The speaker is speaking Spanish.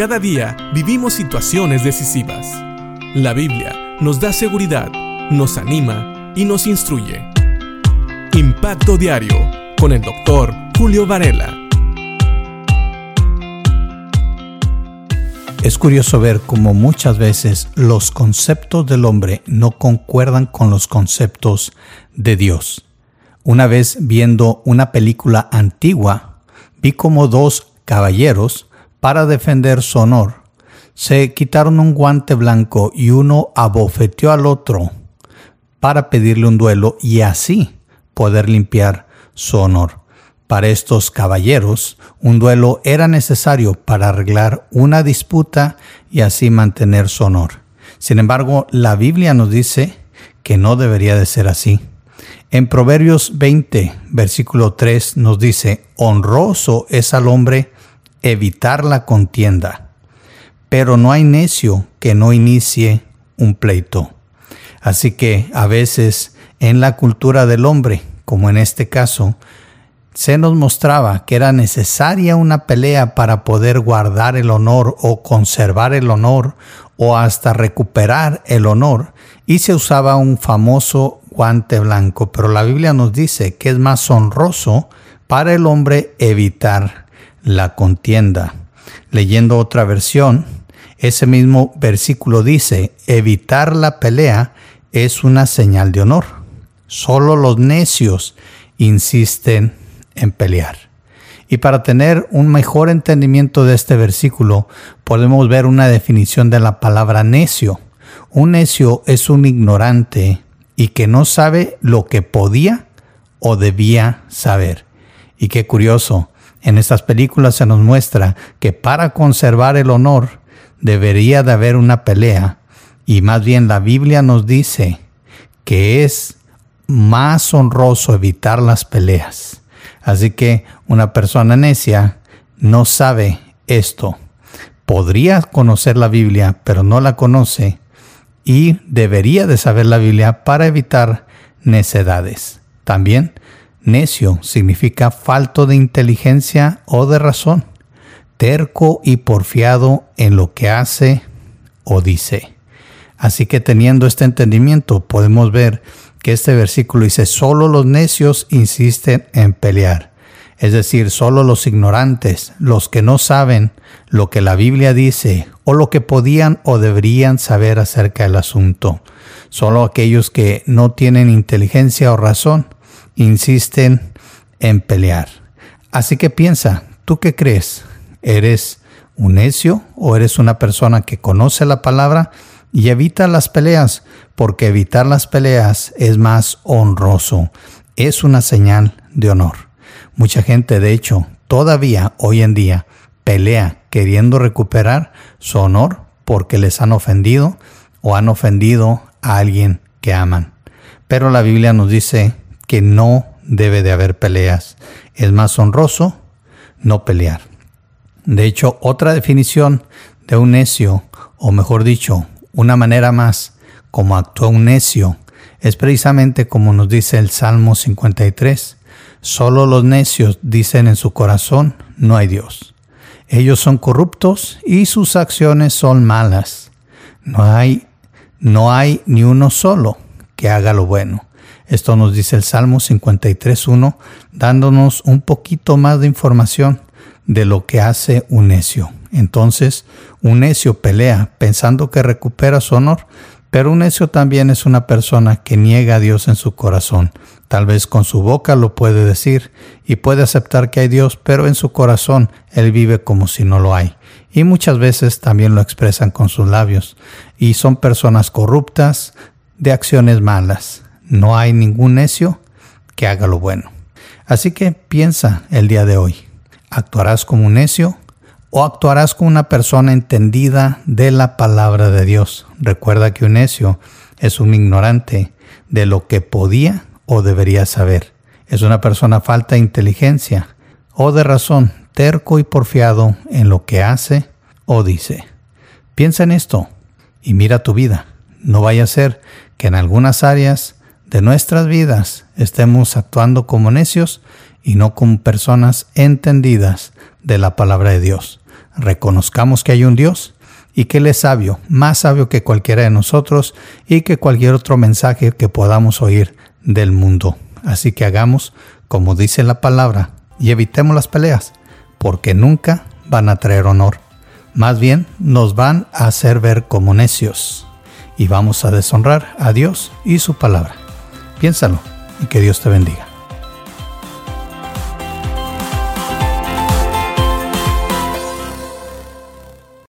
Cada día vivimos situaciones decisivas. La Biblia nos da seguridad, nos anima y nos instruye. Impacto Diario con el doctor Julio Varela. Es curioso ver cómo muchas veces los conceptos del hombre no concuerdan con los conceptos de Dios. Una vez viendo una película antigua, vi como dos caballeros, para defender su honor, se quitaron un guante blanco y uno abofeteó al otro para pedirle un duelo y así poder limpiar su honor. Para estos caballeros, un duelo era necesario para arreglar una disputa y así mantener su honor. Sin embargo, la Biblia nos dice que no debería de ser así. En Proverbios 20, versículo 3 nos dice, honroso es al hombre evitar la contienda, pero no hay necio que no inicie un pleito. Así que a veces en la cultura del hombre, como en este caso, se nos mostraba que era necesaria una pelea para poder guardar el honor o conservar el honor o hasta recuperar el honor y se usaba un famoso guante blanco, pero la Biblia nos dice que es más honroso para el hombre evitar la contienda. Leyendo otra versión, ese mismo versículo dice, evitar la pelea es una señal de honor. Solo los necios insisten en pelear. Y para tener un mejor entendimiento de este versículo, podemos ver una definición de la palabra necio. Un necio es un ignorante y que no sabe lo que podía o debía saber. Y qué curioso, en estas películas se nos muestra que para conservar el honor debería de haber una pelea y más bien la Biblia nos dice que es más honroso evitar las peleas. Así que una persona necia no sabe esto. Podría conocer la Biblia, pero no la conoce y debería de saber la Biblia para evitar necedades. También, necio significa falto de inteligencia o de razón, terco y porfiado en lo que hace o dice. Así que teniendo este entendimiento podemos ver que este versículo dice, solo los necios insisten en pelear es decir, solo los ignorantes, los que no saben lo que la Biblia dice o lo que podían o deberían saber acerca del asunto. Solo aquellos que no tienen inteligencia o razón insisten en pelear. Así que piensa, ¿tú qué crees? ¿Eres un necio o eres una persona que conoce la palabra y evita las peleas? Porque evitar las peleas es más honroso, es una señal de honor. Mucha gente, de hecho, todavía hoy en día pelea queriendo recuperar su honor porque les han ofendido o han ofendido a alguien que aman. Pero la Biblia nos dice que no debe de haber peleas. Es más honroso no pelear. De hecho, otra definición de un necio, o mejor dicho, una manera más como actúa un necio, es precisamente como nos dice el Salmo 53. Solo los necios dicen en su corazón, no hay Dios. Ellos son corruptos y sus acciones son malas. No hay, no hay ni uno solo que haga lo bueno. Esto nos dice el Salmo 53.1, dándonos un poquito más de información de lo que hace un necio. Entonces, un necio pelea pensando que recupera su honor, pero un necio también es una persona que niega a Dios en su corazón. Tal vez con su boca lo puede decir y puede aceptar que hay Dios, pero en su corazón él vive como si no lo hay. Y muchas veces también lo expresan con sus labios. Y son personas corruptas de acciones malas. No hay ningún necio que haga lo bueno. Así que piensa el día de hoy. ¿Actuarás como un necio o actuarás como una persona entendida de la palabra de Dios. Recuerda que un necio es un ignorante de lo que podía o debería saber. Es una persona falta de inteligencia o de razón, terco y porfiado en lo que hace o dice. Piensa en esto y mira tu vida. No vaya a ser que en algunas áreas de nuestras vidas estemos actuando como necios y no como personas entendidas de la palabra de Dios. reconozcamos que hay un Dios y que Él es sabio, más sabio que cualquiera de nosotros y que cualquier otro mensaje que podamos oír del mundo. Así que hagamos como dice la palabra y evitemos las peleas, porque nunca van a traer honor. Más bien nos van a hacer ver como necios y vamos a deshonrar a Dios y su palabra. Piénsalo y que Dios te bendiga.